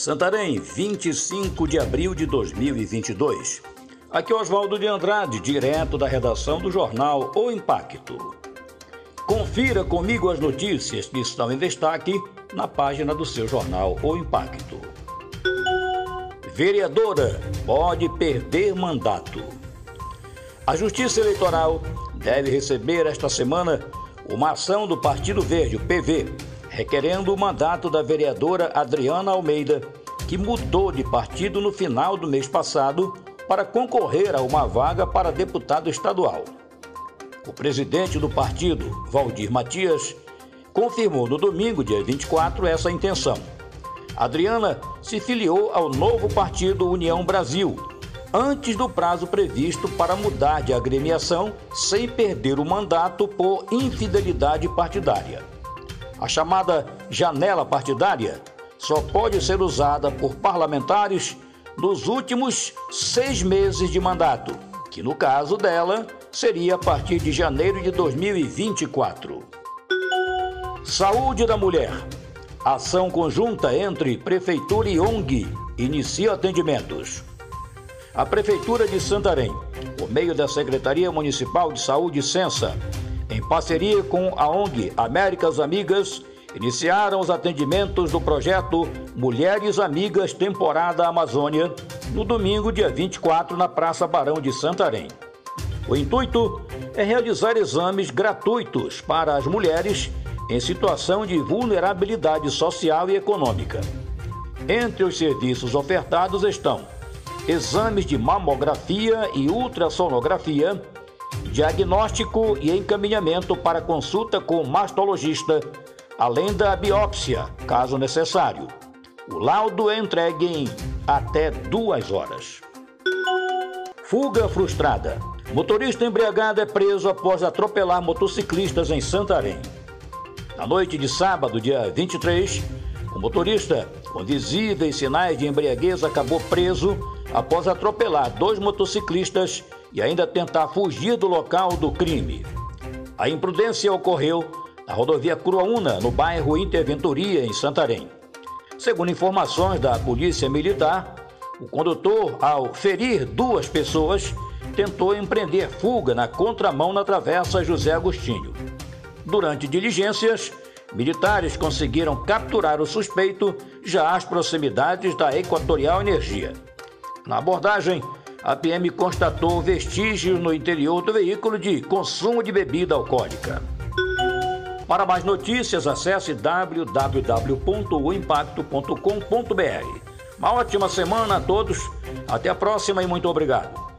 Santarém, 25 de abril de 2022. Aqui é Oswaldo de Andrade, direto da redação do jornal O Impacto. Confira comigo as notícias que estão em destaque na página do seu jornal O Impacto. Vereadora pode perder mandato. A Justiça Eleitoral deve receber esta semana uma ação do Partido Verde, o PV, requerendo o mandato da vereadora Adriana Almeida, que mudou de partido no final do mês passado para concorrer a uma vaga para deputado estadual. O presidente do partido, Valdir Matias, confirmou no domingo, dia 24, essa intenção. Adriana se filiou ao novo partido União Brasil, antes do prazo previsto para mudar de agremiação sem perder o mandato por infidelidade partidária. A chamada janela partidária só pode ser usada por parlamentares nos últimos seis meses de mandato, que no caso dela seria a partir de janeiro de 2024. Saúde da mulher. Ação conjunta entre Prefeitura e ONG inicia atendimentos. A Prefeitura de Santarém, por meio da Secretaria Municipal de Saúde Censa, em parceria com a ONG Américas Amigas, iniciaram os atendimentos do projeto Mulheres Amigas Temporada Amazônia no domingo, dia 24, na Praça Barão de Santarém. O intuito é realizar exames gratuitos para as mulheres em situação de vulnerabilidade social e econômica. Entre os serviços ofertados estão exames de mamografia e ultrassonografia, diagnóstico e encaminhamento para consulta com mastologista, além da biópsia, caso necessário. O laudo é entregue em até duas horas. Fuga frustrada. Motorista embriagado é preso após atropelar motociclistas em Santarém. Na noite de sábado, dia 23, o motorista, com visíveis sinais de embriaguez, acabou preso após atropelar dois motociclistas e ainda tentar fugir do local do crime. A imprudência ocorreu na rodovia Cruaúna, no bairro Interventoria, em Santarém. Segundo informações da Polícia Militar, o condutor, ao ferir duas pessoas, tentou empreender fuga na contramão na Travessa José Agostinho. Durante diligências, militares conseguiram capturar o suspeito já às proximidades da Equatorial Energia. Na abordagem, a PM constatou vestígios no interior do veículo de consumo de bebida alcoólica. Para mais notícias, acesse www.oimpacto.com.br. Uma ótima semana a todos, até a próxima e muito obrigado.